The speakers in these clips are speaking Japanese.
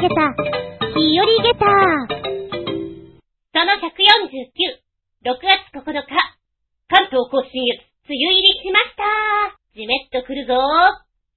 げた、日和ゲタ。その149、6月9日、関東甲信越、梅雨入りしました。じめっと来るぞ。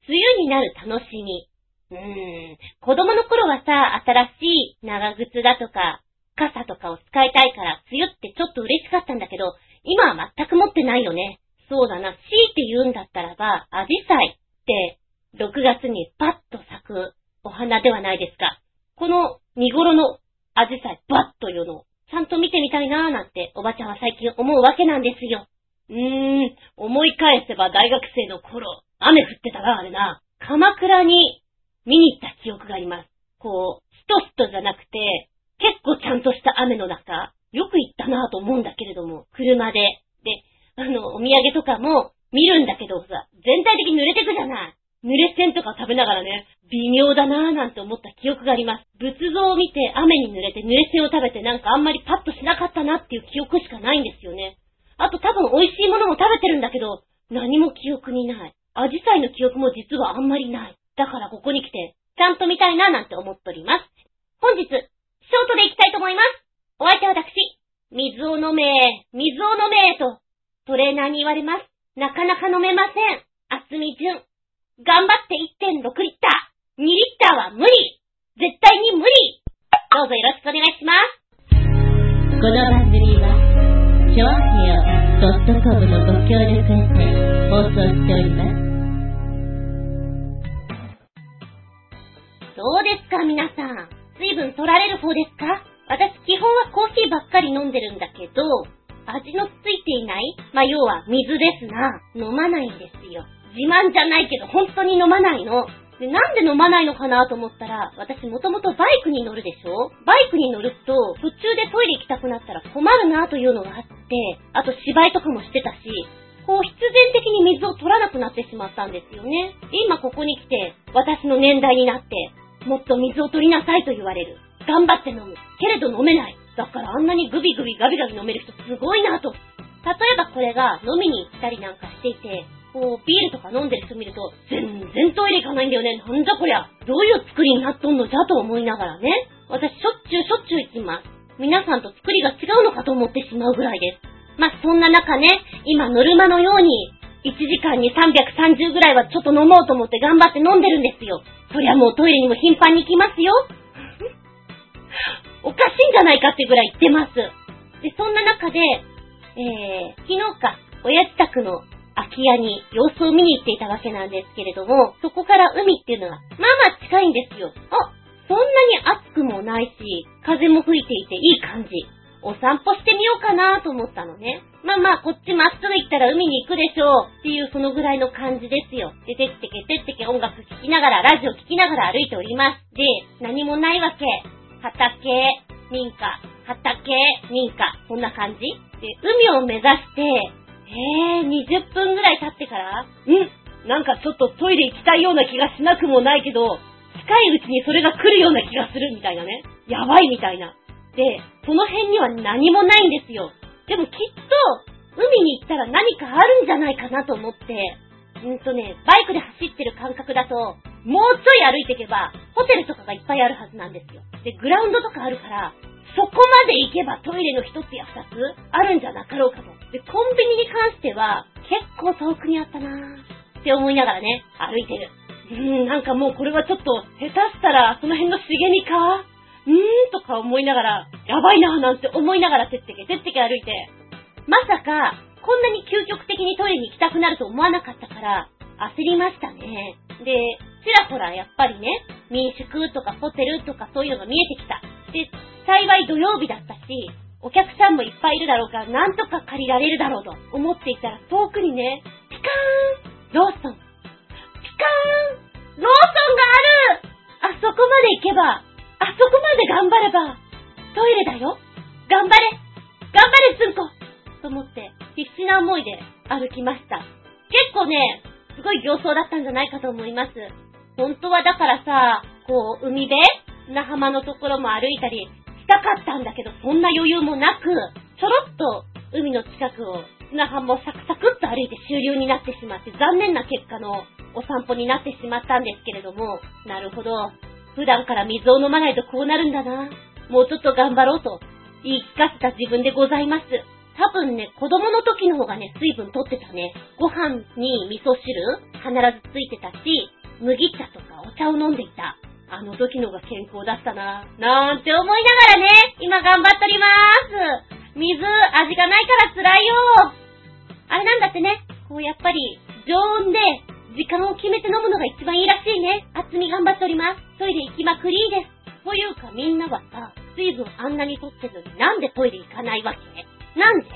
梅雨になる楽しみ。うーん、子供の頃はさ、新しい長靴だとか、傘とかを使いたいから、梅雨ってちょっと嬉しかったんだけど、今は全く持ってないよね。そうだな、強いて言うんだったらば、アジサイって、6月にパッと咲く。お花ではないですか。この見頃のアジサイバッというのを、ちゃんと見てみたいなーなんて、おばちゃんは最近思うわけなんですよ。うーん、思い返せば大学生の頃、雨降ってたな、あれな。鎌倉に見に行った記憶があります。こう、ストストじゃなくて、結構ちゃんとした雨の中、よく行ったなぁと思うんだけれども、車で。で、あの、お土産とかも見るんだけどさ、全体的に濡れてくじゃない。濡れ線とか食べながらね、微妙だなぁなんて思った記憶があります。仏像を見て雨に濡れて濡れ線を食べてなんかあんまりパッとしなかったなっていう記憶しかないんですよね。あと多分美味しいものも食べてるんだけど、何も記憶にない。アジサイの記憶も実はあんまりない。だからここに来て、ちゃんと見たいななんて思っております。本日、ショートで行きたいと思います。お相手は私、水を飲め、水を飲めと、トレーナーに言われます。なかなか飲めません。あつみじゅん。頑張って1.6リッター。2リッターは無理。絶対に無理。どうぞよろしくお願いします。この番組は、ショアヘオ .com のご協力へて放送しております。どうですか皆さん。水分取られる方ですか？私基本はコーヒーばっかり飲んでるんだけど、味のついていないまあ、要は水ですな。飲まないんですよ。自慢じゃないけど本当に飲まないの。で、なんで飲まないのかなと思ったら、私もともとバイクに乗るでしょ？バイクに乗ると、途中でトイレ行きたくなったら困るなというのがあって、あと芝居とかもしてたし、こう必然的に水を取らなくなってしまったんですよね。で今ここに来て、私の年代になって、もっと水を取りなさいと言われる。頑張って飲む。けれど飲めない。だからあんなにグビグビガビガビ飲める人すごいなと。例えばこれが飲みに行ったりなんかしていて、こう、ビールとか飲んでる人見ると、全然トイレ行かないんだよね。なんじゃこりゃ。どういう作りになっとんのじゃと思いながらね。私しょっちゅうしょっちゅう行きます。皆さんと作りが違うのかと思ってしまうぐらいです。まあ、そんな中ね、今ノルマのように、1時間に330ぐらいはちょっと飲もうと思って頑張って飲んでるんですよ。そりゃもうトイレにも頻繁に行きますよ。おかしいんじゃないかってぐらい行ってます。で、そんな中で、えー、昨日か、親自宅の空き家に様子を見に行っていたわけなんですけれども、そこから海っていうのは、まあまあ近いんですよ。あ、そんなに暑くもないし、風も吹いていていい感じ。お散歩してみようかなと思ったのね。まあまあ、こっちまっすぐ行ったら海に行くでしょうっていうそのぐらいの感じですよ。で、てってけてってけ音楽聴きながら、ラジオ聴きながら歩いております。で、何もないわけ。畑、民家、畑、民家、こんな感じで、海を目指して、えー、20分ぐらい経ってから？うんなんかちょっとトイレ行きたいような気がしなくもないけど、近いうちにそれが来るような気がするみたいなね。やばいみたいな。で、その辺には何もないんですよ。でもきっと、海に行ったら何かあるんじゃないかなと思って、うんとね、バイクで走ってる感覚だと、もうちょい歩いていけば、ホテルとかがいっぱいあるはずなんですよ。で、グラウンドとかあるから、そこまで行けばトイレの一つや二つあるんじゃなかろうかと。で、コンビニに関しては、結構遠くにあったなーって思いながらね、歩いてる。うーん、なんかもうこれはちょっと、下手したらその辺の茂みか？うーんとか思いながら、やばいなぁなんて思いながらてってけ、てってけ歩いて、まさか、こんなに究極的にトイレに行きたくなると思わなかったから、焦りましたね。で、ちらほらやっぱりね、民宿とかホテルとかそういうのが見えてきた。で、幸い土曜日だったし、お客さんもいっぱいいるだろうから、なんとか借りられるだろうと思っていたら、遠くにね、ピカーンローソン。ピカーンローソンがある。あそこまで行けば、あそこまで頑張れば、トイレだよ。頑張れ。頑張れ、つんこ。と思って、必死な思いで歩きました。結構ね、すごい形相だったんじゃないかと思います。本当はだからさ、こう、海辺？砂浜のところも歩いたりたかったんだけど、そんな余裕もなく、ちょろっと海の近くを砂浜をサクサクっと歩いて終了になってしまって、残念な結果のお散歩になってしまったんですけれども、なるほど。普段から水を飲まないとこうなるんだな。もうちょっと頑張ろうと言い聞かせた自分でございます。多分ね、子供の時の方がね、水分取ってたね。ご飯に味噌汁必ずついてたし、麦茶とかお茶を飲んでいた。あの時の方が健康だったな。なんて思いながらね、今頑張っておりまーす。水、味がないから辛いよ。あれなんだってね、こうやっぱり常温で時間を決めて飲むのが一番いいらしいね。厚み頑張っております。トイレ行きまくりです。というかみんなはさ、水分あんなに取ってるのになんでトイレ行かないわけ？なんで？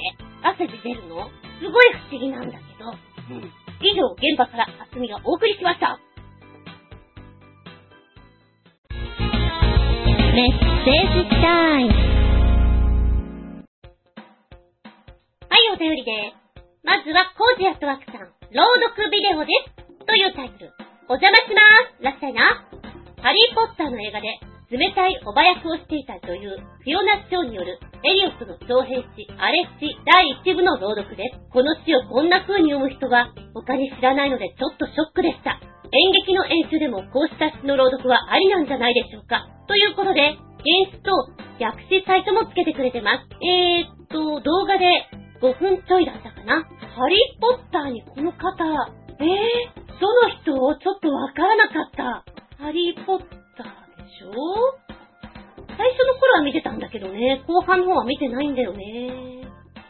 汗で出るの？すごい不思議なんだけど。うん。以上、現場から厚みがお送りしました。メッセージタイム。はい、お便りです。まずは、コージアットワークさん、朗読ビデオです。というタイトル。お邪魔します。らっしゃいな。ハリーポッターの映画で冷たいおば役をしていた女優、フィオナ・ショーによるエリオットの長編詩、アレッチ第1部の朗読です。この詩をこんな風に読む人は他に知らないのでちょっとショックでした。演劇の演習でもこうした詩の朗読はありなんじゃないでしょうか。ということで、原詩と訳詩サイトもつけてくれてます。えーっと、動画で5分ちょいだったかな。ハリーポッターにこの方、えー、どの人ちょっとわからなかった。ハリーポッターでしょ？最初の頃は見てたんだけどね、後半の方は見てないんだよね。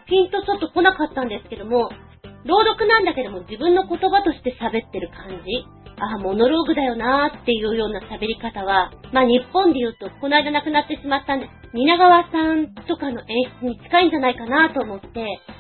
ピンとちょっと来なかったんですけども、朗読なんだけども自分の言葉として喋ってる感じああ、モノローグだよなーっていうような喋り方は、まあ日本で言うと、この間亡くなってしまったんです。蜷川さんとかの演出に近いんじゃないかなと思って、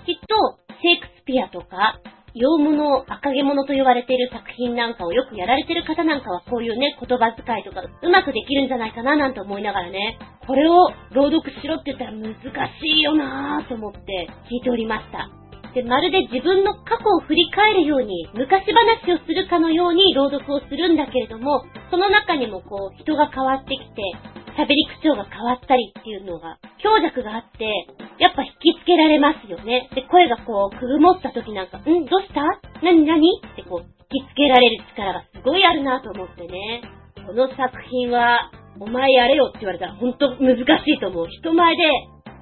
きっと、シェイクスピアとか、洋物、赤毛物と言われている作品なんかをよくやられてる方なんかはこういうね、言葉遣いとかうまくできるんじゃないかななんて思いながらね、これを朗読しろって言ったら難しいよなぁと思って聞いておりました。で、まるで自分の過去を振り返るように、昔話をするかのように朗読をするんだけれども、その中にもこう、人が変わってきて、喋り口調が変わったりっていうのが、強弱があって、やっぱ引きつけられますよね。で、声がこう、くぐもった時なんか、んどうした？なになにってこう、引きつけられる力がすごいあるなと思ってね。この作品は、お前やれよって言われたらほんと難しいと思う。人前で、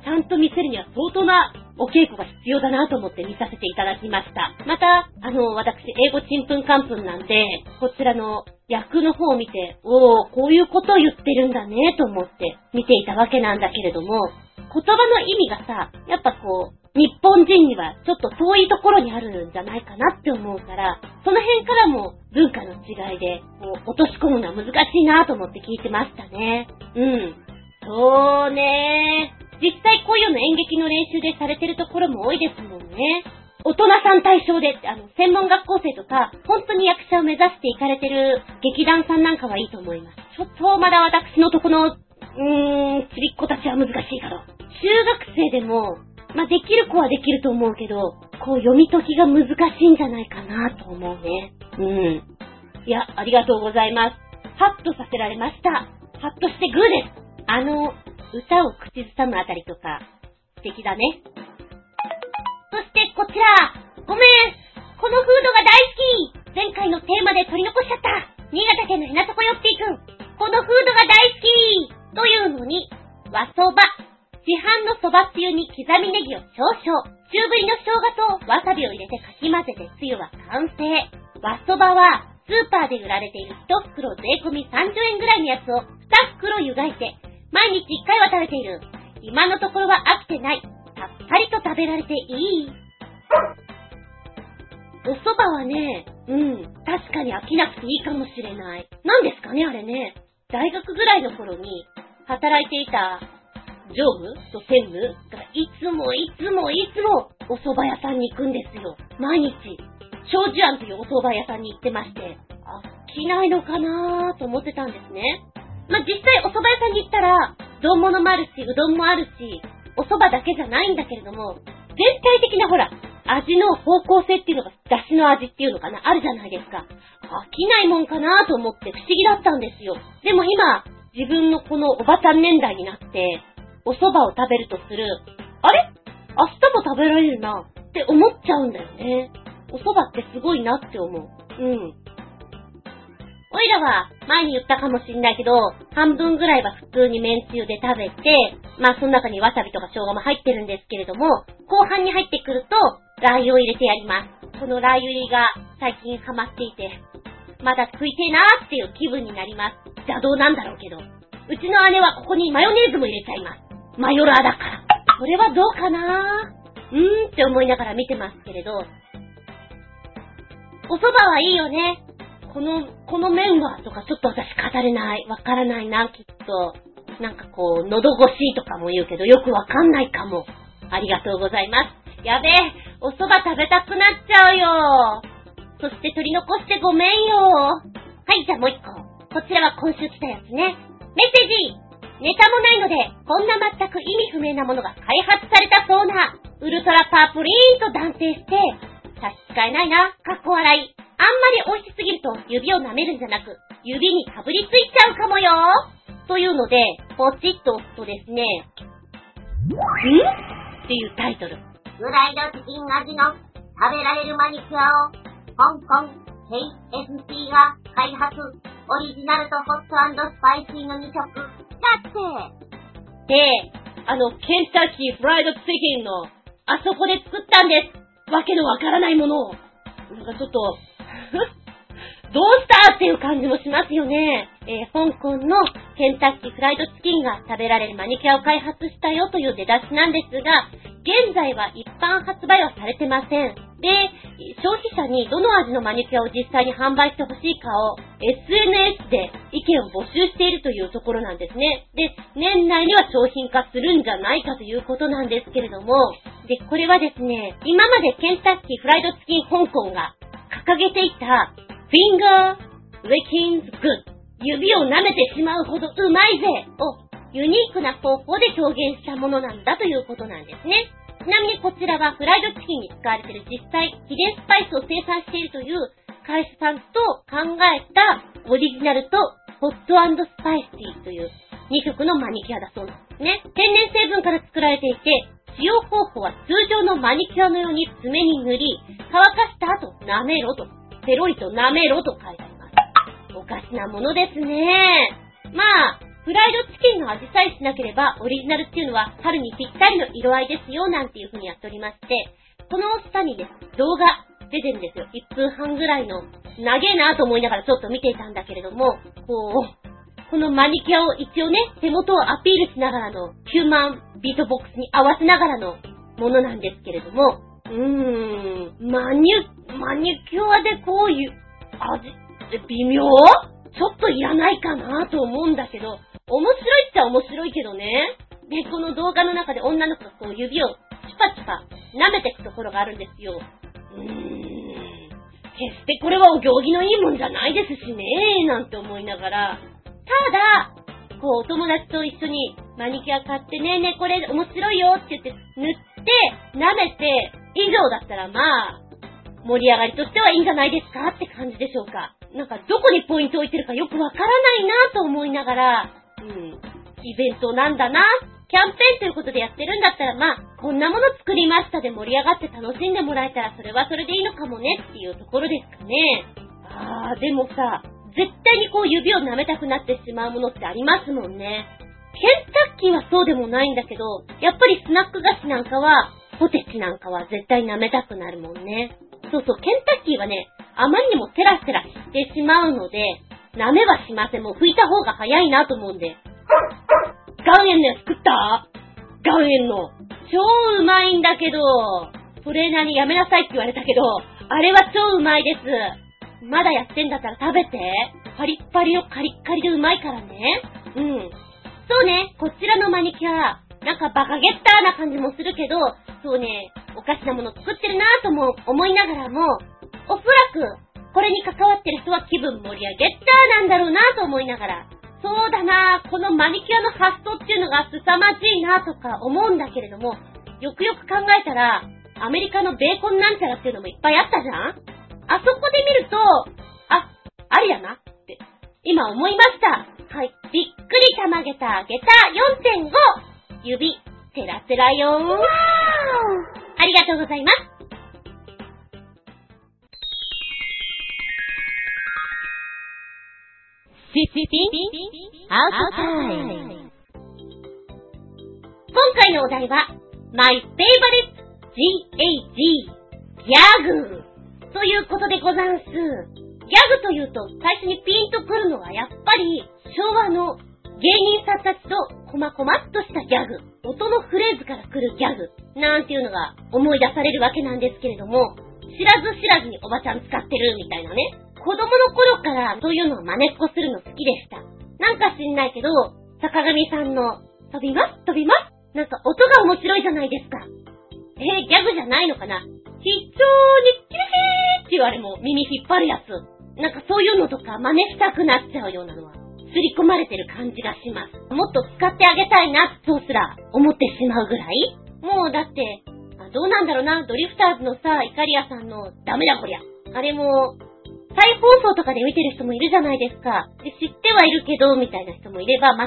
ちゃんと見せるには相当なお稽古が必要だなと思って見させていただきました。また、あの、私、英語ちんぷんかんぷんなんで、こちらの役の方を見て、おー、こういうことを言ってるんだね、と思って見ていたわけなんだけれども、言葉の意味がさ、やっぱこう、日本人にはちょっと遠いところにあるんじゃないかなって思うから、その辺からも文化の違いで、こう、落とし込むのは難しいなと思って聞いてましたね。うん。そうね実際こういうの演劇の練習でされてるところも多いですもんね。大人さん対象で、あの、専門学校生とか、本当に役者を目指していかれてる劇団さんなんかはいいと思います。ちょっとまだ私のとこの、うーん、ちびっ子たちは難しいかと。中学生でも、まあ、できる子はできると思うけど、こう読み解きが難しいんじゃないかなと思うね。うん。いや、ありがとうございます。ハッとさせられました。ハッとしてグーです。あの、歌を口ずさむあたりとか、素敵だね。そしてこちら、ごめんこのフードが大好き前回のテーマで取り残しちゃった新潟県のひなとこよっていくんこのフードが大好きというのに、和そば。市販のそばつゆに刻みネギを少々。中ぶりの生姜とわさびを入れてかき混ぜてつゆは完成。和そばは、スーパーで売られている1袋税込み30円ぐらいのやつを2袋湯がいて、毎日1回は食べている。今のところは飽きてない。さっぱりと食べられていい。お蕎麦はね、うん、確かに飽きなくていいかもしれない。何ですかね、あれね。大学ぐらいの頃に働いていた常務と専務がいつもいつもいつもお蕎麦屋さんに行くんですよ。毎日。長寿庵というお蕎麦屋さんに行ってまして、飽きないのかなーと思ってたんですね。まあ、実際お蕎麦屋さんに行ったら、丼物もあるし、うどんもあるし、お蕎麦だけじゃないんだけれども、全体的なほら、味の方向性っていうのが、出汁の味っていうのかな、あるじゃないですか。飽きないもんかなと思って不思議だったんですよ。でも今、自分のこのおばちゃん年代になって、お蕎麦を食べるとする、あれ？明日も食べられるなって思っちゃうんだよね。お蕎麦ってすごいなって思う。うん。おいらは前に言ったかもしんないけど、半分ぐらいは普通に麺つゆで食べて、まあその中にわさびとか生姜も入ってるんですけれども、後半に入ってくると、ラー油を入れてやります。このラー油入りが最近ハマっていて、まだ食いてえなーっていう気分になります。邪道なんだろうけど。うちの姉はここにマヨネーズも入れちゃいます。マヨラーだから。これはどうかなーうーんって思いながら見てますけれど、お蕎麦はいいよね。この、この麺はとかちょっと私語れない。わからないな、きっと。なんかこう、喉越しとかも言うけど、よくわかんないかも。ありがとうございます。やべえ、お蕎麦食べたくなっちゃうよ。そして取り残してごめんよ。はい、じゃあもう一個。こちらは今週来たやつね。メッセージネタもないので、こんな全く意味不明なものが開発されたそうな、ウルトラパープリーンと断定して、差し支えないな、かっこ笑い。あんまり美味しすぎると指を舐めるんじゃなく、指にかぶりついちゃうかもよというので、ポチッと押すとですね、ん？っていうタイトル。フライドチキン味の食べられるマニキュアを、香港 KFC が開発、オリジナルとホットスパイシーの2色、だって。で、あの、ケンタッキーフライドチキンの、あそこで作ったんです。わけのわからないものを。なんかちょっと、どうしたっていう感じもしますよね。えー、香港のケンタッキーフライドチキンが食べられるマニキュアを開発したよという出だしなんですが、現在は一般発売はされてません。で、消費者にどの味のマニキュアを実際に販売してほしいかを SNS で意見を募集しているというところなんですね。で、年内には商品化するんじゃないかということなんですけれども、で、これはですね、今までケンタッキーフライドチキン香港が掲げていた、フィンガー、ウェキンズグッ指を舐めてしまうほどうまいぜをユニークな方法で表現したものなんだということなんですね。ちなみにこちらはフライドチキンに使われている実際、秘伝スパイスを生産しているという会社さんと考えたオリジナルとホットスパイシーという2色のマニキュアだそうなんですね。天然成分から作られていて、使用方法は通常のマニキュアのように爪に塗り、乾かした後舐めろと、ペロリと舐めろと書いてあります。おかしなものですね。まあ、フライドチキンの味さえしなければ、オリジナルっていうのは春にぴったりの色合いですよ、なんていう風にやっておりまして、この下にね、動画出てるんですよ。1分半ぐらいの、長えなと思いながらちょっと見ていたんだけれども、こう、このマニキュアを一応ね、手元をアピールしながらのヒューマンビートボックスに合わせながらのものなんですけれども、うーん、マニュ、マニキュアでこういう味って微妙？ちょっといらないかなと思うんだけど、面白いっちゃ面白いけどね。で、この動画の中で女の子がこう指をチパチパ舐めていくところがあるんですよ。うーん。決してこれはお行儀のいいもんじゃないですしね、なんて思いながら、ただ、こう、お友達と一緒にマニキュア買ってねえ、ねえ、これ面白いよって言って塗って、舐めて、以上だったらまあ、盛り上がりとしてはいいんじゃないですかって感じでしょうか。なんか、どこにポイント置いてるかよくわからないなと思いながら、うん、イベントなんだな、キャンペーンということでやってるんだったら、まあ、こんなもの作りましたで盛り上がって楽しんでもらえたら、それはそれでいいのかもねっていうところですかね。あー、でもさ、絶対にこう指を舐めたくなってしまうものってありますもんね。ケンタッキーはそうでもないんだけど、やっぱりスナック菓子なんかは、ポテチなんかは絶対舐めたくなるもんね。そうそう、ケンタッキーはね、あまりにもテラテラしてしまうので、舐めはしません。もう拭いた方が早いなと思うんで。岩塩のやつ食った？岩塩の。超うまいんだけど、トレーナーにやめなさいって言われたけど、あれは超うまいです。まだやってんだったら食べて。パリッパリのカリッカリでうまいからね。うん。そうね、こちらのマニキュア、なんかバカゲッターな感じもするけど、そうね、おかしなもの作ってるなぁとも思いながらも、おそらく、これに関わってる人は気分盛り上げったなんだろうなぁと思いながら、そうだなぁ、このマニキュアの発想っていうのが凄まじいなぁとか思うんだけれども、よくよく考えたら、アメリカのベーコンなんちゃらっていうのもいっぱいあったじゃん？あそこで見ると、あ、ありだなって、今思いました。はい。びっくりたまげた、げた 4.5! 指、テラテラよー。ありがとうございます。アウトタイム。今回のお題は、My Favorite GAG ギャグということでござんす。ギャグというと最初にピンとくるのはやっぱり昭和の芸人さんたちとこまこまっとしたギャグ、音のフレーズから来るギャグなんていうのが思い出されるわけなんですけれども、知らず知らずにおばちゃん使ってるみたいなね。子供の頃からそういうのを真似っこするの好きでした。なんか知んないけど、坂上さんの飛びます飛びますなんか音が面白いじゃないですか。えー、ギャグじゃないのかな非常にキリヒーって言われも耳引っ張るやつ。なんかそういうのとか真似したくなっちゃうようなのは、すり込まれてる感じがします。もっと使ってあげたいな、そうすら思ってしまうぐらいもうだって、どうなんだろうな、ドリフターズのさ、イカリアさんのダメだこりゃ。あれも、再放送とかで見てる人もいるじゃないですか。で、知ってはいるけど、みたいな人もいれば、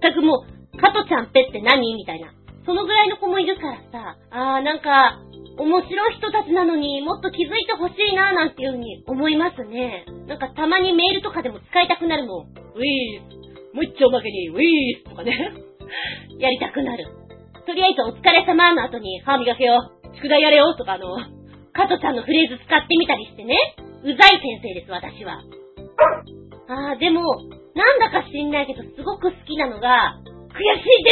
全くもう、加トちゃんぺって何？みたいな。そのぐらいの子もいるからさ、あーなんか、面白い人たちなのにもっと気づいてほしいなーなんていうふうに思いますね。なんかたまにメールとかでも使いたくなるもん。ウィーもう一丁負けに、ウィーとかね。やりたくなる。とりあえずお疲れ様の後に歯磨けよ。宿題やれよとかあの、加トちゃんのフレーズ使ってみたりしてね。うざい先生です、私は。あー、でも、なんだか知んないけど、すごく好きなのが、悔しいで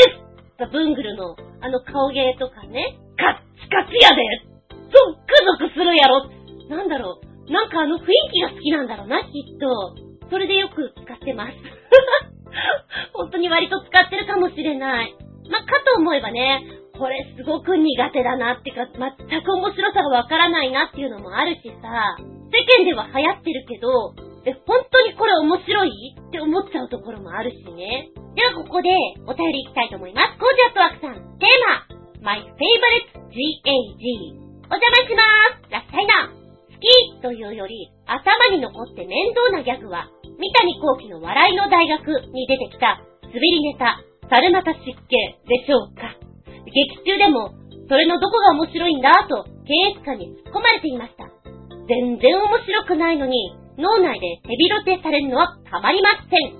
すブングルの、あの顔芸とかね、カッチカチやでゾックゾクするやろなんだろう、なんかあの雰囲気が好きなんだろうな、きっと。それでよく使ってます。本当に割と使ってるかもしれない。ま、かと思えばね、これすごく苦手だなってか、全く面白さがわからないなっていうのもあるしさ、世間では流行ってるけど、え、本当にこれ面白いって思っちゃうところもあるしね。ではここでお便りいきたいと思います。コージアットワークさん、テーマ、My Favorite GAG。お邪魔しまーす。ラッサイナー。好きというより、頭に残って面倒なギャグは、三谷幸喜の笑いの大学に出てきた、滑りネタ、猿股湿気でしょうか。劇中でも、それのどこが面白いんだと、検閲官に突っ込まれていました。全然面白くないのに、脳内でヘビロテされるのはたまりません。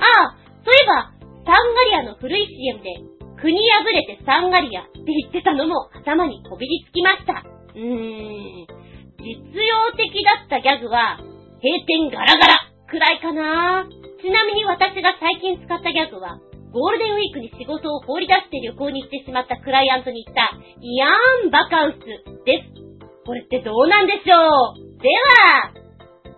ああ、そういえば、サンガリアの古い CM で、国破れてサンガリアって言ってたのも頭にこびりつきました。うーん、実用的だったギャグは、閉店ガラガラくらいかなちなみに私が最近使ったギャグは、ゴールデンウィークに仕事を放り出して旅行に行ってしまったクライアントに言った、イヤーンバカウスです。これってどうなんでしょう？では、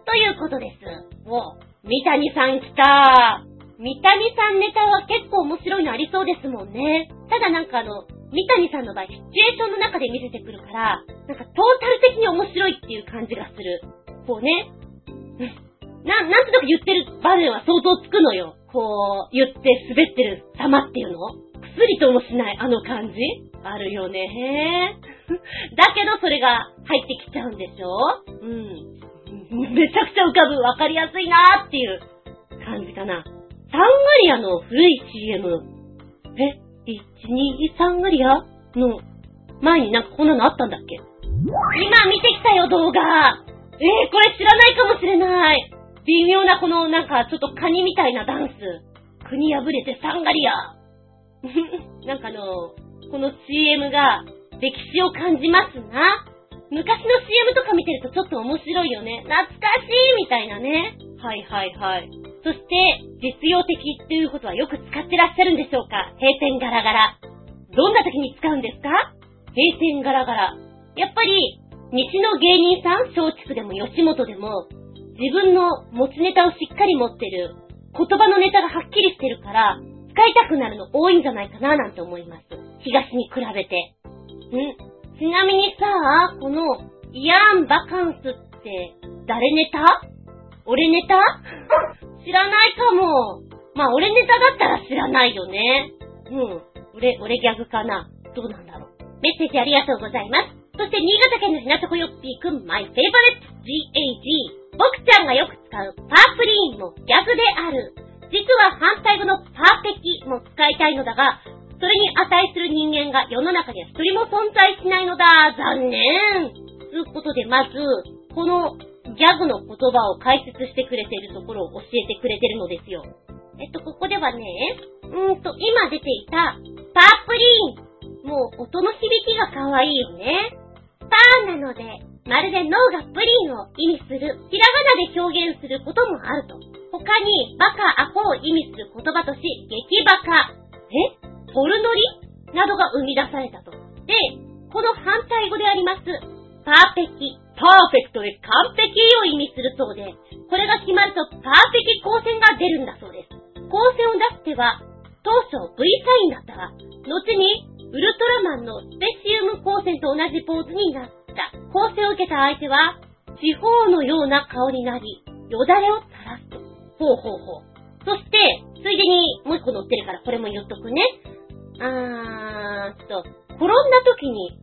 ということです。もう、三谷さん来た三谷さんネタは結構面白いのありそうですもんね。ただなんかあの、三谷さんの場合、シチュエーションの中で見せてくるから、なんかトータル的に面白いっていう感じがする。こうね。な、なんとなく言ってる場面は相当つくのよ。こう、言って滑ってる様っていうのくすりともしないあの感じあるよね。だけどそれが入ってきちゃうんでしょうん。めちゃくちゃ浮かぶ、わかりやすいなーっていう感じかな。サンガリアの古い CM。え ?1、2、サンガリア？の前になんかこんなのあったんだっけ？今見てきたよ、動画。えー、これ知らないかもしれない。微妙なこのなんかちょっとカニみたいなダンス。国破れてサンガリア。なんかあの、この CM が歴史を感じますな。昔の CM とか見てるとちょっと面白いよね。懐かしいみたいなね。はいはいはい。そして、実用的っていうことはよく使ってらっしゃるんでしょうか？閉店ガラガラ。どんな時に使うんですか？閉店ガラガラ。やっぱり、西の芸人さん、松竹でも吉本でも、自分の持ちネタをしっかり持ってる、言葉のネタがはっきりしてるから、使いたくなるの多いんじゃないかななんて思います。東に比べて。ん？ちなみにさあ、この、イヤーンバカンスって、誰ネタ？俺ネタ？知らないかも。まあ、俺ネタだったら知らないよね。うん。俺、俺ギャグかな。どうなんだろう。メッセージありがとうございます。そして、新潟県のひなたこよっぴーくん、マイフェイバレット GAG。僕ちゃんがよく使うパープリーンもギャグである。実は反対語のパーペキも使いたいのだが、それに値する人間が世の中には一人も存在しないのだ。残念。ということで、まず、この、ギャグの言葉を解説してくれているところを教えてくれてるのですよ。えっと、ここではね、うーんと、今出ていた、パープリンもう音の響きが可愛いよね。パーなので、まるで脳がプリンを意味する、ひらがなで表現することもあると。他に、バカ、アホを意味する言葉とし、激バカ、え？ポルノリ？などが生み出されたと。で、この反対語であります、パーペキ、パーフェクトで完璧を意味するそうで、これが決まるとパーフェキ光線が出るんだそうです。光線を出しては、当初 V サインだったが、後にウルトラマンのスペシウム光線と同じポーズになった。光線を受けた相手は、地方のような顔になり、よだれを垂らすと。ほうほうほう。そして、ついでにもう一個乗ってるからこれも言っとくね。あーっと、転んだ時に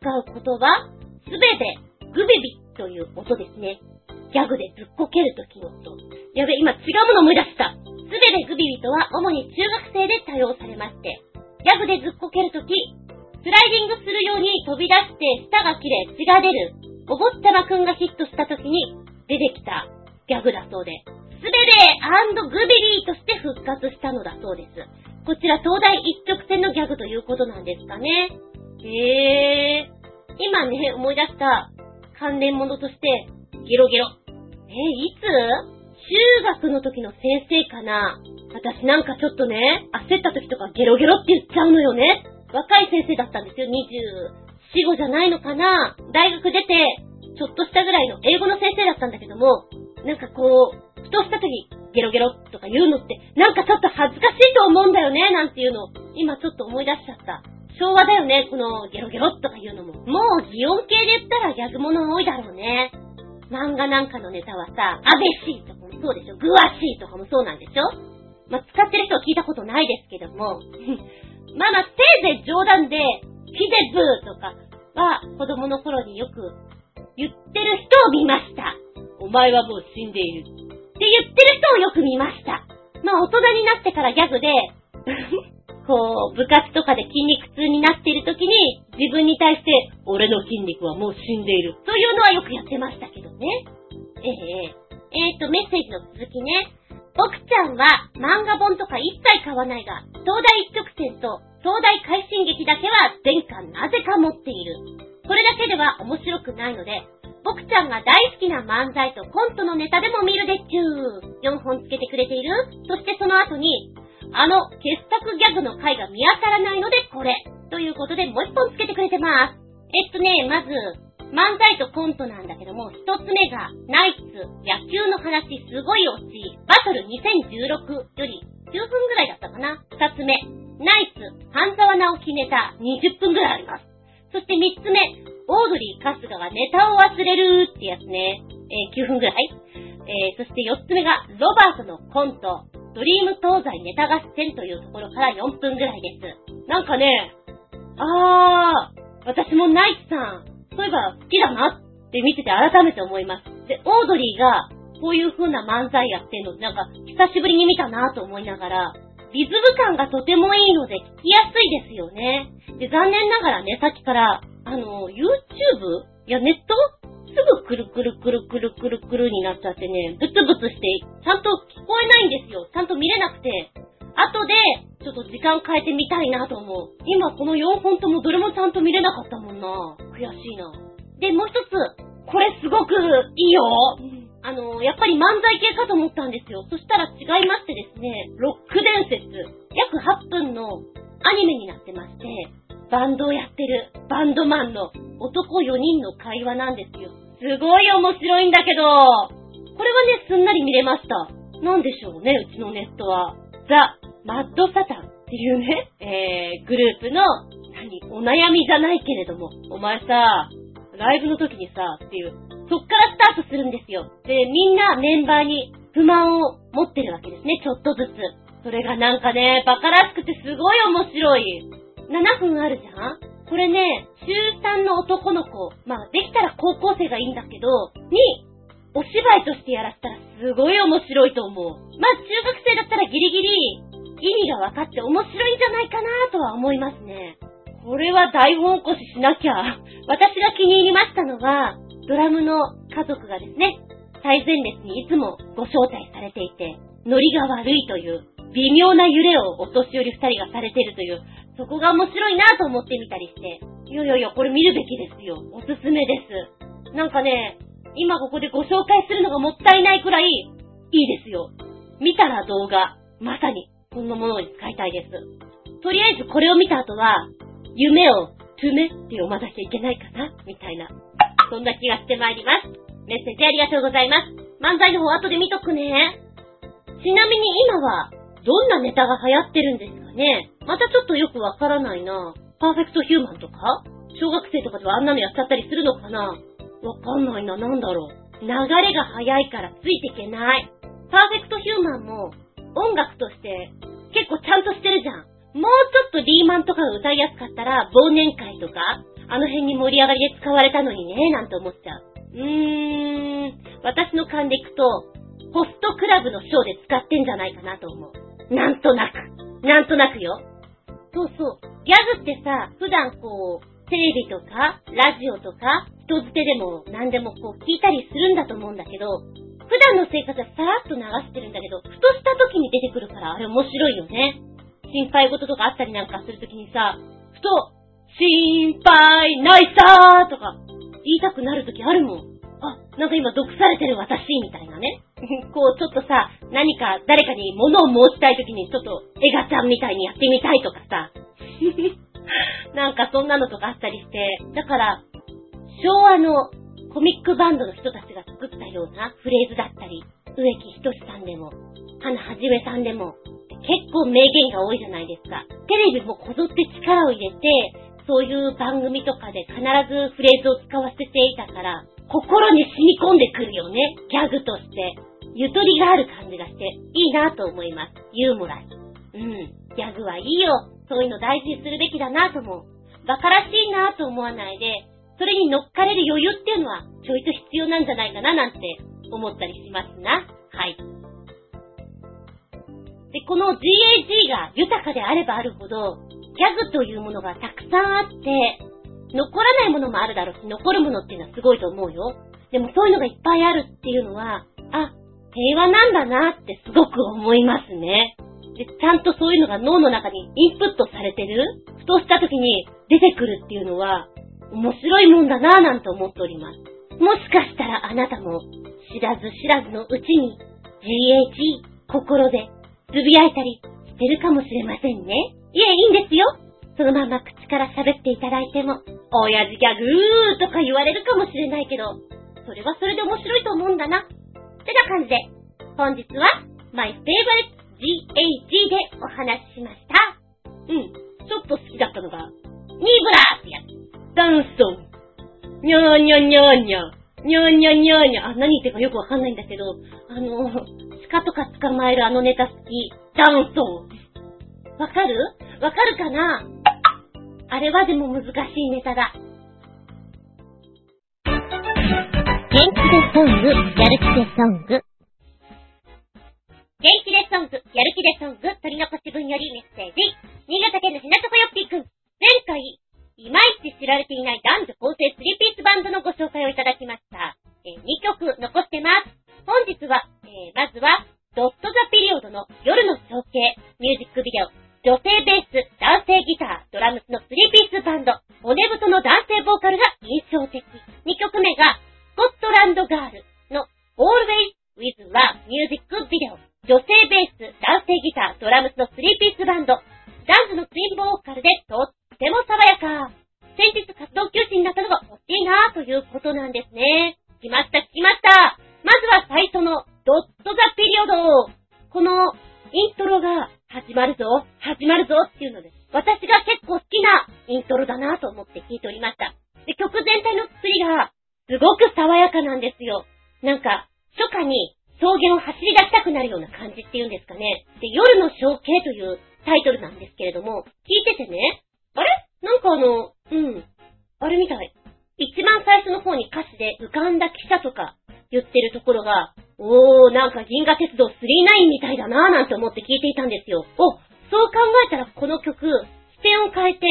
使う言葉、すべてグビビという音ですね。ギャグでずっこける時の音。やべ、今違うもの思い出した。すべてグビビとは主に中学生で多用されまして、ギャグでずっこけるとき、スライディングするように飛び出して舌が切れ血が出る、お坊ちゃまくんがヒットしたときに出てきたギャグだそうで、スベベグビリーとして復活したのだそうです。こちら東大一直線のギャグということなんですかね。へー。今ね、思い出した関連物として、ゲロゲロ。えいつ？中学の時の先生かな？私なんかちょっとね、焦った時とかゲロゲロって言っちゃうのよね。若い先生だったんですよ。24、5じゃないのかな？大学出て、ちょっとしたぐらいの英語の先生だったんだけども、なんかこう、ふとした時、ゲロゲロとか言うのって、なんかちょっと恥ずかしいと思うんだよね、なんていうの、今ちょっと思い出しちゃった。昭和だよね、このゲロゲロとか言うのも。もう、擬音系で言ったらギャグ物多いだろうね。漫画なんかのネタはさ、アベシーとかもそうでしょグワシーとかもそうなんでしょまあ、使ってる人は聞いたことないですけども、まあまあ、せいぜい冗談で、ヒデブーとかは子供の頃によく言ってる人を見ました。お前はもう死んでいる。って言ってる人をよく見ました。まあ大人になってからギャグで こう、部活とかで筋肉痛になっている時に、自分に対して、俺の筋肉はもう死んでいる。というのはよくやってましたけどね。えええー、と、メッセージの続きね。僕ちゃんは漫画本とか一切買わないが、東大一直線と東大快進撃だけは全巻なぜか持っている。これだけでは面白くないので、僕ちゃんが大好きな漫才とコントのネタでも見るでっちゅー。4本つけてくれているそしてその後に、あの傑作ギャグの回が見当たらないのでこれ。ということでもう一本つけてくれてます。えっとね、まず、漫才とコントなんだけども、一つ目が、ナイツ、野球の話すごいオチ、バトル2016より9分ぐらいだったかな。二つ目、ナイツ、半沢直樹ネタ20分ぐらいあります。そして三つ目、オードリー・春日がネタを忘れるってやつね。えー、9分ぐらい。えー、そして四つ目が、ロバートのコント、ドリーム東西ネタ合戦というところから4分ぐらいです。なんかね、あー、私もナイツさん、そういえば好きだなって見てて改めて思います。で、オードリーがこういう風な漫才やってんの、なんか久しぶりに見たなと思いながら、リズム感がとてもいいので聞きやすいですよね。で、残念ながらね、さっきから、あの、YouTube? いや、ネット？すぐくるくるくるくるくるくるになっちゃってね、ブツブツして、ちゃんと聞こえないんですよ。ちゃんと見れなくて。後で、ちょっと時間変えてみたいなと思う。今この4本ともどれもちゃんと見れなかったもんな。悔しいな。で、もう一つ、これすごくいいよ。あの、やっぱり漫才系かと思ったんですよ。そしたら違いましてですね、ロック伝説、約8分のアニメになってまして、バンドをやってるバンドマンの男4人の会話なんですよ。すごい面白いんだけど、これはね、すんなり見れました。なんでしょうね、うちのネットは。ザ・マッドサタンっていうね、えー、グループの、何、お悩みじゃないけれども、お前さ、ライブの時にさ、っていう、そっからスタートするんですよ。で、みんなメンバーに不満を持ってるわけですね、ちょっとずつ。それがなんかね、バカらしくてすごい面白い。7分あるじゃんこれね、中3の男の子、まあできたら高校生がいいんだけど、に、お芝居としてやらせたらすごい面白いと思う。まあ中学生だったらギリギリ意味が分かって面白いんじゃないかなとは思いますね。これは台本起こししなきゃ。私が気に入りましたのは、ドラムの家族がですね、最前列にいつもご招待されていて、ノリが悪いという、微妙な揺れをお年寄り二人がされてるという、そこが面白いなと思ってみたりして、いやいやいや、これ見るべきですよ。おすすめです。なんかね、今ここでご紹介するのがもったいないくらい、いいですよ。見たら動画、まさに、こんなものに使いたいです。とりあえずこれを見た後は、夢を、トゥメって読まなきゃいけないかな？みたいな。そんな気がしてまいります。メッセージありがとうございます。漫才の方後で見とくね。ちなみに今は、どんなネタが流行ってるんですかね？またちょっとよくわからないな。パーフェクトヒューマンとか？小学生とかではあんなのやっちゃったりするのかな？わかんないな、なんだろう。流れが早いからついていけない。パーフェクトヒューマンも音楽として結構ちゃんとしてるじゃん。もうちょっとリーマンとかが歌いやすかったら忘年会とかあの辺に盛り上がりで使われたのにね、なんて思っちゃう。うーん、私の勘でいくと、ホストクラブのショーで使ってんじゃないかなと思う。なんとなく。なんとなくよ。そうそう。ギャグってさ、普段こう、テレビとか、ラジオとか、人づてでも何でもこう聞いたりするんだと思うんだけど、普段の生活はさらっと流してるんだけど、ふとした時に出てくるからあれ面白いよね。心配事とかあったりなんかするときにさ、ふと、心配ないさーとか言いたくなるときあるもん。あ、なんか今毒されてる私みたいなね。こうちょっとさ、何か誰かに物を申したいときにちょっとエガちゃんみたいにやってみたいとかさ。なんかそんなのとかあったりして、だから、昭和のコミックバンドの人たちが作ったようなフレーズだったり、植木仁さんでも、花はじめさんでも、結構名言が多いじゃないですか。テレビもこぞって力を入れて、そういう番組とかで必ずフレーズを使わせていたから、心に染み込んでくるよね。ギャグとして。ゆとりがある感じがして、いいなと思います。ユーモラス。うん。ギャグはいいよ。そういうの大事にするべきだなと思う。馬鹿らしいなと思わないで、それに乗っかれる余裕っていうのは、ちょいと必要なんじゃないかななんて思ったりしますな。はい。で、この GAG が豊かであればあるほど、ギャグというものがたくさんあって、残らないものもあるだろうし、残るものっていうのはすごいと思うよ。でもそういうのがいっぱいあるっていうのは、あ、平和なんだなってすごく思いますね。で、ちゃんとそういうのが脳の中にインプットされてる？ふとした時に出てくるっていうのは、面白いもんだなぁなんて思っております。もしかしたらあなたも、知らず知らずのうちに、GAG、心で、つぶやいたりしてるかもしれませんね。いえ、いいんですよ。そのまま口から喋っていただいても、親父ギャグーとか言われるかもしれないけど、それはそれで面白いと思うんだな。ってな感じで、本日は、マイフェイバリット GAG でお話ししました。うん。ちょっと好きだったのが、ニーブラーってやつ。ダンソン。にゃーにゃにゃーにゃ。にゃーにゃにゃーにゃ。あ、何言ってるかよくわかんないんだけど、あの、鹿とか捕まえるあのネタ好き。ダンソン。わかる？わかるかな？あれはでも難しいネタだ。元気でソング、やる気でソング。元気でソング、やる気でソング、取り残し分よりメッセージ。新潟県のひなとこよっぴーくん。前回、いまいち知られていない男女構成スリーピースバンドのご紹介をいただきました。えー、2曲残してます。本日は、えー、まずは、ドットザピリオドの夜の情景、ミュージックビデオ、女性ベース、男性ギター、ドラムスのスリーピースバンド、骨太の男性ボーカルが印象的。2曲目が、スコットランドガールの Always with Love ミュージックビデオ。女性ベース、男性ギター、ドラムスのスリーピースバンド、ダンスのツインボーカルでとっても爽やか。先日活動休止になったのが欲しいなぁということなんですね。来ました、来ました。まずは最初のドットザピリオド。このイントロが始まるぞ、始まるぞっていうので。私が結構好きなイントロだなと思って聞いておりました。で、曲全体の作りが、すごく爽やかなんですよ。なんか、初夏に草原を走り出したくなるような感じっていうんですかね。で、夜の象形というタイトルなんですけれども、聞いててね、あれ？なんかあの、うん、あれみたい。一番最初の方に歌詞で浮かんだ汽車とか言ってるところが、おー、なんか銀河鉄道39みたいだなーなんて思って聞いていたんですよ。お、そう考えたらこの曲、視点を変えて、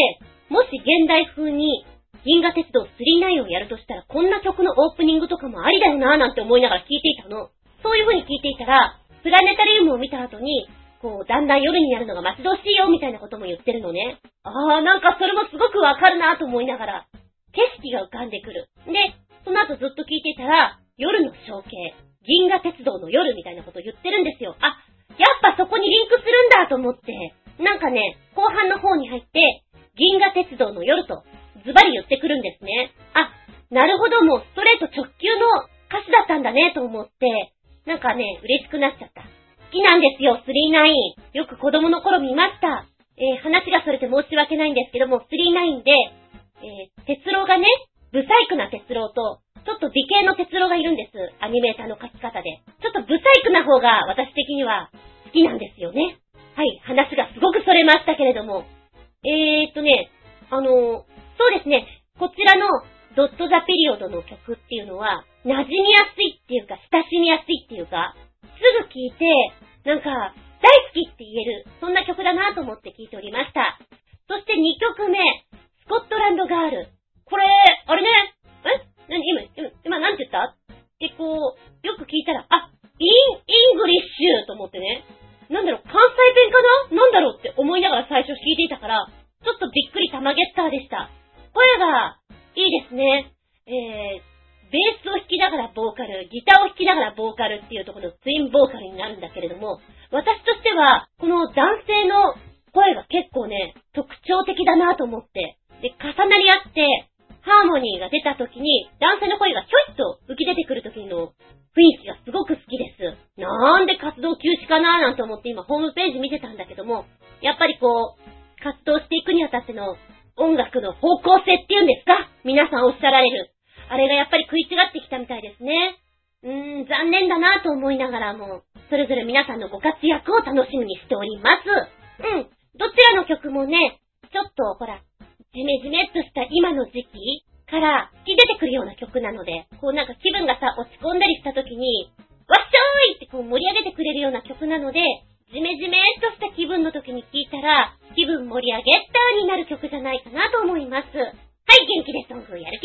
もし現代風に銀河鉄道39をやるとしたら、こんな曲のオープニングとかもありだよなーなんて思いながら聞いていたの。そういう風に聞いていたら、プラネタリウムを見た後に、こう、だんだん夜になるのが待ち遠しいよみたいなことも言ってるのね。あー、なんかそれもすごくわかるなーと思いながら、景色が浮かんでくる。で、その後ずっと聞いていたら、夜の象形、銀河鉄道の夜みたいなこと言ってるんですよ。あ、やっぱそこにリンクするんだと思って、なんかね、後半の方に入って、銀河鉄道の夜とズバリ言ってくるんですね。あ、なるほど、もうストレート直球の歌詞だったんだねと思って、なんかね、嬉しくなっちゃった。好きなんですよ、39。よく子供の頃見ました。えー、話がそれて申し訳ないんですけども、39で、えー、鉄郎がね、ブサイクな鉄郎と、ちょっと美形の鉄郎がいるんです。アニメーターの書き方で。ちょっとブサイクな方が私的には好きなんですよね。はい、話がすごくそれましたけれども。えーっとね、あの、そうですね、こちらのドットザピリオドの曲っていうのは、馴染みやすいっていうか、親しみやすいっていうか、すぐ聴いて、なんか、大好きって言える、そんな曲だなと思って聴いておりました。そして2曲目、スコットランドガール。これ、あれね、え？何今、今、今なんて言った？ってこう、よく聞いたら、あ、イン、イングリッシュと思ってね。なんだろう、関西弁かな？なんだろうって思いながら最初聞いていたから、ちょっとびっくりたまげったでした。声が、いいですね。えー、ベースを弾きながらボーカル、ギターを弾きながらボーカルっていうところのツインボーカルになるんだけれども、私としては、この男性の声が結構ね、特徴的だなと思って、で、重なり合って、ハーモニーが出た時に、男性の声がひょいっと浮き出てくる時の雰囲気がすごく好きです。なんで活動休止かなーなんて思って今ホームページ見てたんだけども、やっぱりこう、活動していくにあたっての音楽の方向性っていうんですか？皆さんおっしゃられる。あれがやっぱり食い違ってきたみたいですね。うーん、残念だなと思いながらも、それぞれ皆さんのご活躍を楽しみにしております。うん、どちらの曲もね、ちょっとほら、ジメジメっとした今の時期から吹き出てくるような曲なので、こうなんか気分がさ、落ち込んだりした時に、わっしょーいってこう盛り上げてくれるような曲なので、ジメジメっとした気分の時に聴いたら、気分盛り上げったーになる曲じゃないかなと思います。はい、元気でソングを、やる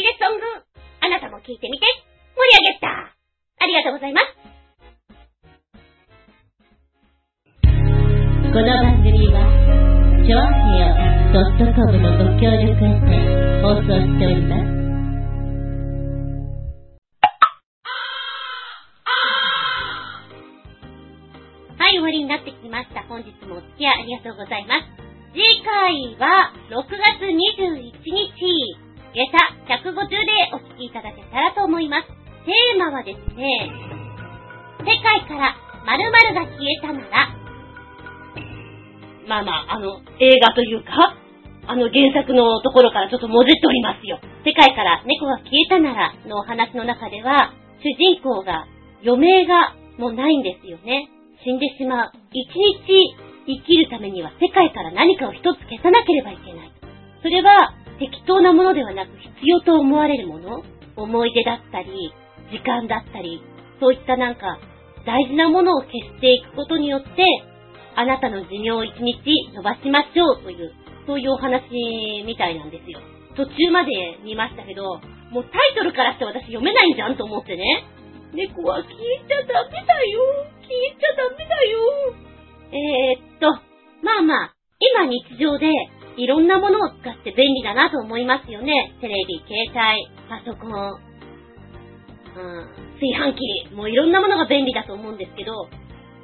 映画というか、あの原作のところからちょっともじっておりますよ。世界から猫が消えたならのお話の中では、主人公が余命がもうないんですよね。死んでしまう。一日生きるためには世界から何かを一つ消さなければいけない。それは適当なものではなく必要と思われるもの、思い出だったり、時間だったり、そういったなんか大事なものを消していくことによって、あなたの寿命を一日伸ばしましょうという、そういうお話みたいなんですよ。途中まで見ましたけど、もうタイトルからして私読めないんじゃんと思ってね。猫は消えちゃダメだよ消えちゃダメだよえー、っと、まあまあ、今日常でいろんなものを使って便利だなと思いますよね。テレビ、携帯、パソコン、うん、炊飯器、もういろんなものが便利だと思うんですけど、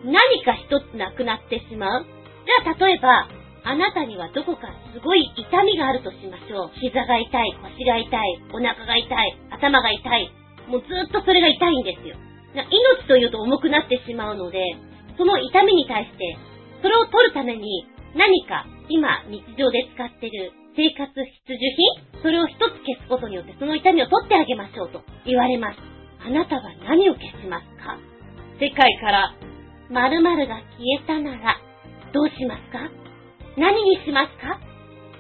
何か一つなくなってしまうじゃあ例えば、あなたにはどこかすごい痛みがあるとしましょう。膝が痛い、腰が痛い、お腹が痛い、頭が痛い。もうずっとそれが痛いんですよ。命というと重くなってしまうので、その痛みに対して、それを取るために何か今日常で使ってる生活必需品それを一つ消すことによってその痛みを取ってあげましょうと言われます。あなたは何を消しますか？世界から〇〇が消えたならどうしますか？何にしますか？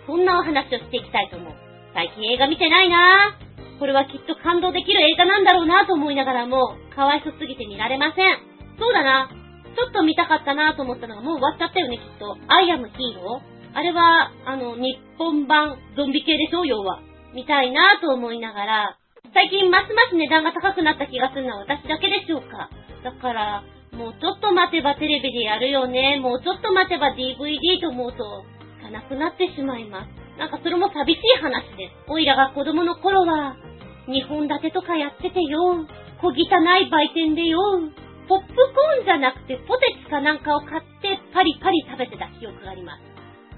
そんなお話をしていきたいと思う。最近映画見てないなぁ。これはきっと感動できる映画なんだろうなと思いながらも、かわいそすぎて見られません。そうだな。ちょっと見たかったなと思ったのがもう終わっちゃったよね、きっと。アイアムヒーローあれは、あの、日本版ゾンビ系でしょ？要は。みたいなと思いながら、最近ますます値段が高くなった気がするのは私だけでしょうか？だから、もうちょっと待てばテレビでやるよね。もうちょっと待てば DVD と思うと、かなくなってしまいます。なんかそれも寂しい話です。おいらが子供の頃は、2本立てとかやっててよ。小汚い売店でよ。ポップコーンじゃなくてポテチかなんかを買ってパリパリ食べてた記憶があります。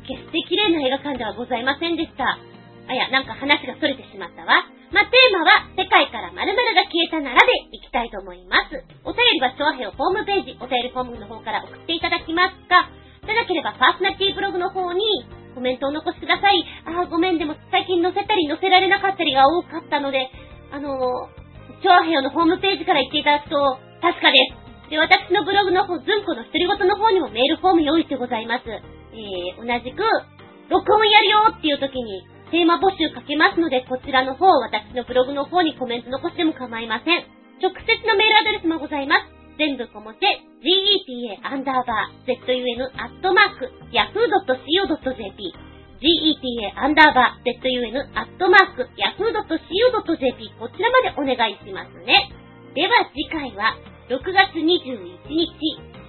決して綺麗な映画館ではございませんでした。あ、や、なんか話が逸れてしまったわ。まあ、テーマは、世界から〇〇が消えたならでいきたいと思います。お便りは、調和平ホームページ、お便りフォームの方から送っていただきますか、じゃなければ、パーソナリティブログの方に、コメントを残してください。あー、ごめん、でも最近載せたり載せられなかったりが多かったので、あのー、調和のホームページから言っていただくと、確かです。で、私のブログの方、ずんこの独り言の方にもメールフォーム用意してございます。えー、同じく、録音やるよっていう時に、テーマ募集かけますので、こちらの方、私のブログの方にコメント残しても構いません。直接のメールアドレスもございます。全部小文字、geta アンダーバー zun アットマーク yahoo.co.jp geta アンダーバー zun アットマーク yahoo.co.jp こちらまでお願いしますね。では次回は6月21日、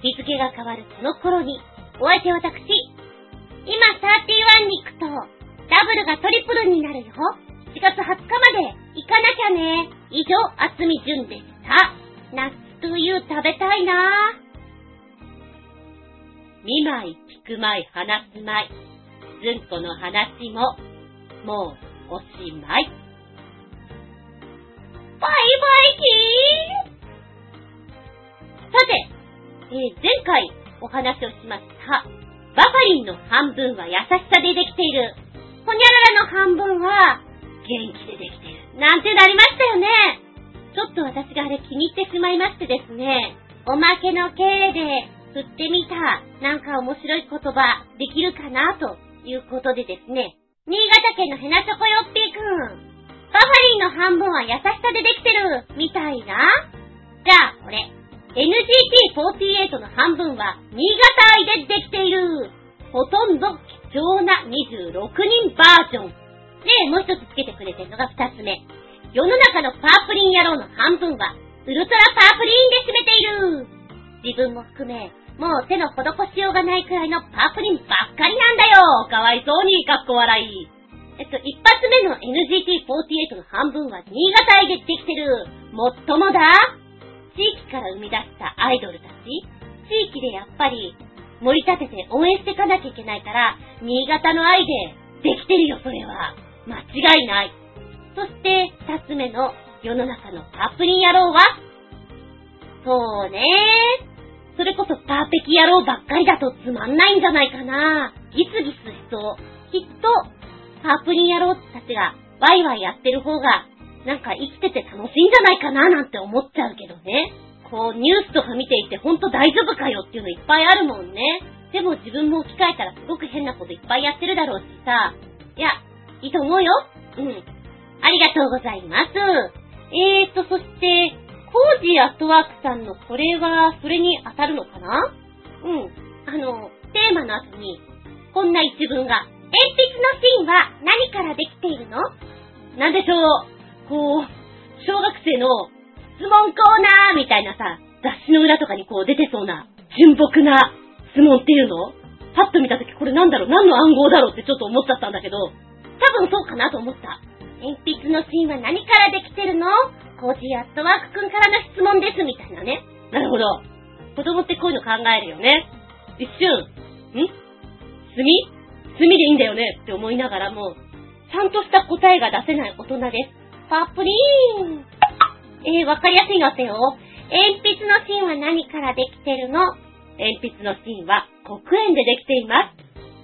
日付が変わるこの頃に、お相手私、今31に行くと、ダブルがトリプルになるよ。7月20日まで行かなきゃね。以上、あつみじゅんでした。夏という食べたいな見舞い、聞く舞い、話す舞い。ずんこの話も、もう、おしまい。バイバイキーさて、えー、前回お話をしました。バファリンの半分は優しさでできているほにゃららの半分は、元気でできてる。なんてなりましたよね。ちょっと私があれ気に入ってしまいましてですね、おまけの系で振ってみた、なんか面白い言葉できるかなということでですね、新潟県のヘナチョコヨッピーくん、バファリンの半分は優しさでできてる、みたいな。じゃあ、これ、NGT48 の半分は、新潟愛でできている。ほとんど貴重な26人バージョン。で、もう一つつけてくれてるのが二つ目。世の中のパープリン野郎の半分は、ウルトラパープリンで占めている。自分も含め、もう手の施しようがないくらいのパープリンばっかりなんだよかわいそうに、かっこ笑い。えっと、一発目の NGT48 の半分は新潟愛でできてる。もっともだ地域から生み出したアイドルたち地域でやっぱり盛り立てて応援していかなきゃいけないから、新潟の愛でできてるよ、それは。間違いない。そして、二つ目の世の中のパープリン野郎は？そうねそれこそパーペキ野郎ばっかりだとつまんないんじゃないかな。ギスギスしそう。きっと、パープリン野郎たちがワイワイやってる方が、なんか生きてて楽しいんじゃないかななんて思っちゃうけどね。こう、ニュースとか見ていて、ほんと大丈夫かよっていうのいっぱいあるもんね。でも自分も置き換えたらすごく変なこといっぱいやってるだろうしさ。いや、いいと思うよ。うん。ありがとうございます。えーと、そして、コージーアットワークさんのこれは、それに当たるのかな？うん。あの、テーマの後に、こんな一文が、鉛筆の芯は何からできているの？なんでしょう。こう、小学生の問コーナーみたいなさ、雑誌の裏とかにこう出てそうな、純朴な質問っていうの？パッと見たときこれなんだろう？何の暗号だろうってちょっと思っちゃったんだけど、多分そうかなと思った。鉛筆の芯は何からできてるの？コージーアットワークくんからの質問ですみたいなね。なるほど。子供ってこういうの考えるよね。一瞬、ん？炭？炭でいいんだよね？って思いながらも、ちゃんとした答えが出せない大人です。パプリーンえー、わかりやすいのってよ。鉛筆の芯は何からできてるの？鉛筆の芯は黒鉛でできています。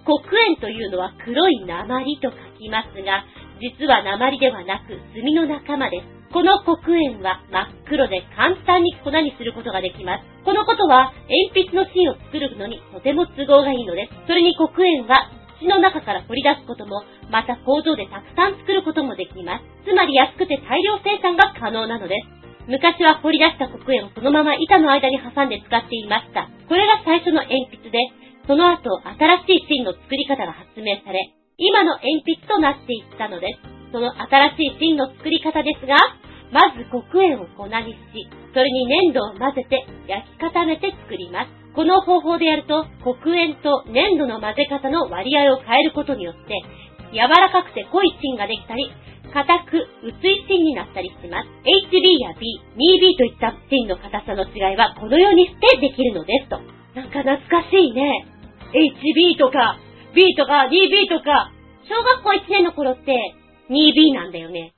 黒鉛というのは黒い鉛と書きますが、実は鉛ではなく炭の仲間です。この黒鉛は真っ黒で簡単に粉にすることができます。このことは鉛筆の芯を作るのにとても都合がいいのです。それに黒鉛は土の中から掘り出すことも、また工場でたくさん作ることもできます。つまり安くて大量生産が可能なのです。昔は掘り出した黒鉛をそのまま板の間に挟んで使っていました。これが最初の鉛筆で、その後新しい芯の作り方が発明され、今の鉛筆となっていったのです。その新しい芯の作り方ですが、まず黒鉛を粉にし、それに粘土を混ぜて焼き固めて作ります。この方法でやると、黒鉛と粘土の混ぜ方の割合を変えることによって、柔らかくて濃い芯ができたり、硬く薄い芯になったりします。HB や B、2B といった芯の硬さの違いはこのようにしてできるのですと。なんか懐かしいね。HB とか、B とか、2B とか、小学校1年の頃って 2B なんだよね。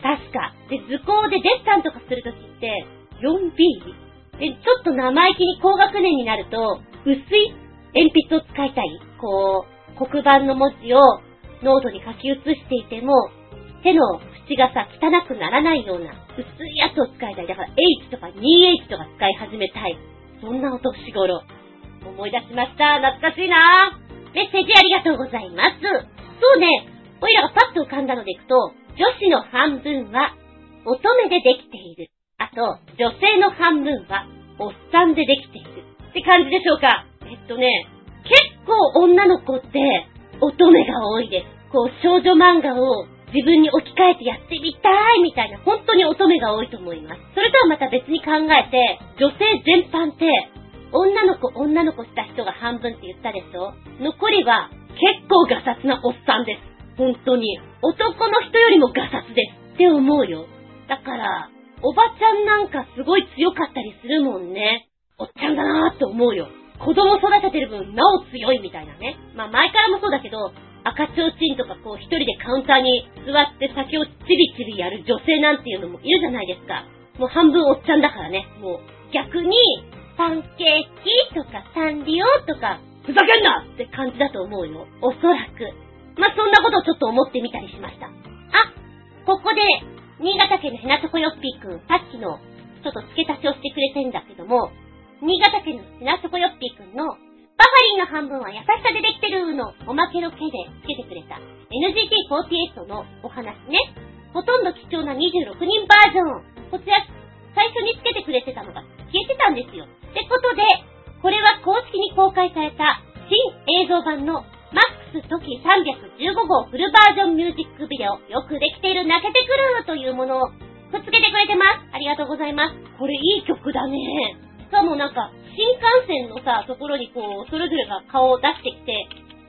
確か。で、図工でデッサンとかするときって 4B? で、ちょっと生意気に高学年になると、薄い鉛筆を使いたい。こう、黒板の文字をノートに書き写していても、手の縁がさ、汚くならないような薄いやつを使いたい。だから H とか 2H とか使い始めたい。そんなお年頃。思い出しました。懐かしいなメッセージありがとうございます。そうね、おいらがパッと浮かんだのでいくと、女子の半分は乙女でできている。あと、女性の半分はおっさんでできている。って感じでしょうかえっとね、結構女の子って乙女が多いです。こう少女漫画を自分に置き換えてやってみたいみたいな本当に乙女が多いと思います。それとはまた別に考えて、女性全般って女の子、女の子した人が半分って言ったでしょ残りは結構ガサツなおっさんです。本当に。男の人よりもガサツですって思うよ。だから、おばちゃんなんかすごい強かったりするもんね。おっちゃんだなーって思うよ。子供育ててる分、なお強いみたいなね。まあ前からもそうだけど、赤ちょうちんとかこう一人でカウンターに座って酒をチビチビやる女性なんていうのもいるじゃないですか。もう半分おっちゃんだからね。もう逆にパンケーキとかサンリオとか、ふざけんなって感じだと思うよ。おそらく。まあ、そんなことをちょっと思ってみたりしました。あ、ここで、新潟県のヘナチョコヨッピーくん、さっきの、ちょっと付け足しをしてくれてんだけども、新潟県のヘナチョコヨッピーくんの、バファリンの半分は優しさでできてるのおまけの毛で付けてくれた NGT48 のお話ね。ほとんど貴重な26人バージョン。こちら、最初に付けてくれてたのが消えてたんですよ。ってことで、これは公式に公開された新映像版のマックストキ315号フルバージョンミュージックビデオ、よくできている泣けてくるというものをくっつけてくれてます。ありがとうございます。これいい曲だね。しかもなんか、新幹線のさ、ところにこう、それぞれが顔を出してきて、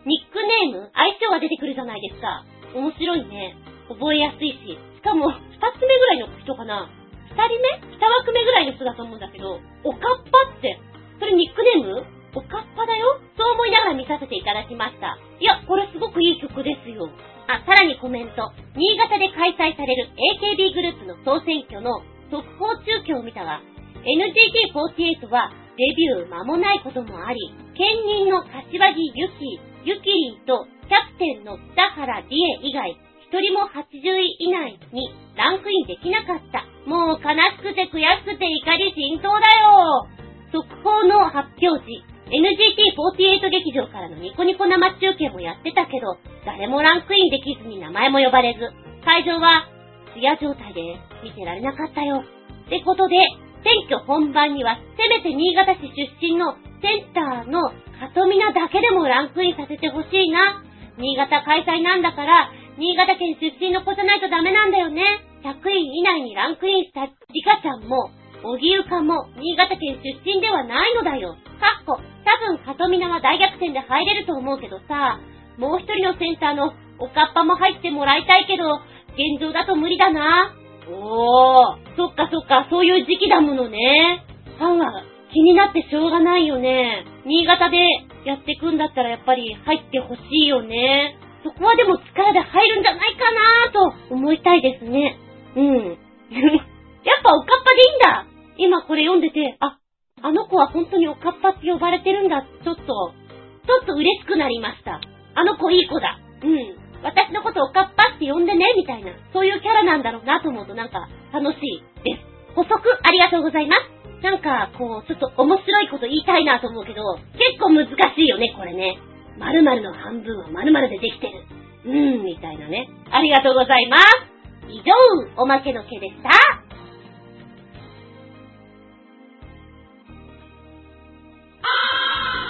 ニックネーム、相性が出てくるじゃないですか。面白いね。覚えやすいし。しかも、二つ目ぐらいの人かな。二人目二枠目ぐらいの人だと思うんだけど、おかっぱって、それニックネームおかっぱだよそう思いながら見させていただきました。いや、これすごくいい曲ですよ。あ、さらにコメント。新潟で開催される AKB グループの総選挙の速報中継を見たが、NGT48 はデビュー間もないこともあり、兼任の柏木ゆき、ゆきりんとキャプテンの北原理恵以外、一人も80位以内にランクインできなかった。もう悲しくて悔しくて怒り心頭だよ速報の発表時、NGT48 劇場からのニコニコ生中継もやってたけど、誰もランクインできずに名前も呼ばれず、会場は、ツヤ状態で見てられなかったよ。ってことで、選挙本番には、せめて新潟市出身のセンターのカトミナだけでもランクインさせてほしいな。新潟開催なんだから、新潟県出身の子じゃないとダメなんだよね。100位以内にランクインしたリカちゃんも、小木ゆかも新潟県出身ではないのだよ。かっこ、多分、かとみなは大逆転で入れると思うけどさ、もう一人のセンターのおかっぱも入ってもらいたいけど、現状だと無理だな。おー、そっかそっか、そういう時期だものね。ファンは気になってしょうがないよね。新潟でやってくんだったらやっぱり入ってほしいよね。そこはでも力で入るんじゃないかなと思いたいですね。うん。やっぱおかっぱでいいんだ今これ読んでて、あ、あの子は本当におかっぱって呼ばれてるんだ。ちょっと、ちょっと嬉しくなりました。あの子いい子だ。うん。私のことおかっぱって呼んでね、みたいな。そういうキャラなんだろうなと思うとなんか楽しいです。補足ありがとうございます。なんか、こう、ちょっと面白いこと言いたいなと思うけど、結構難しいよね、これね。〇〇の半分は〇〇でできてる。うーん、みたいなね。ありがとうございます。以上、おまけの毛でした。Ah!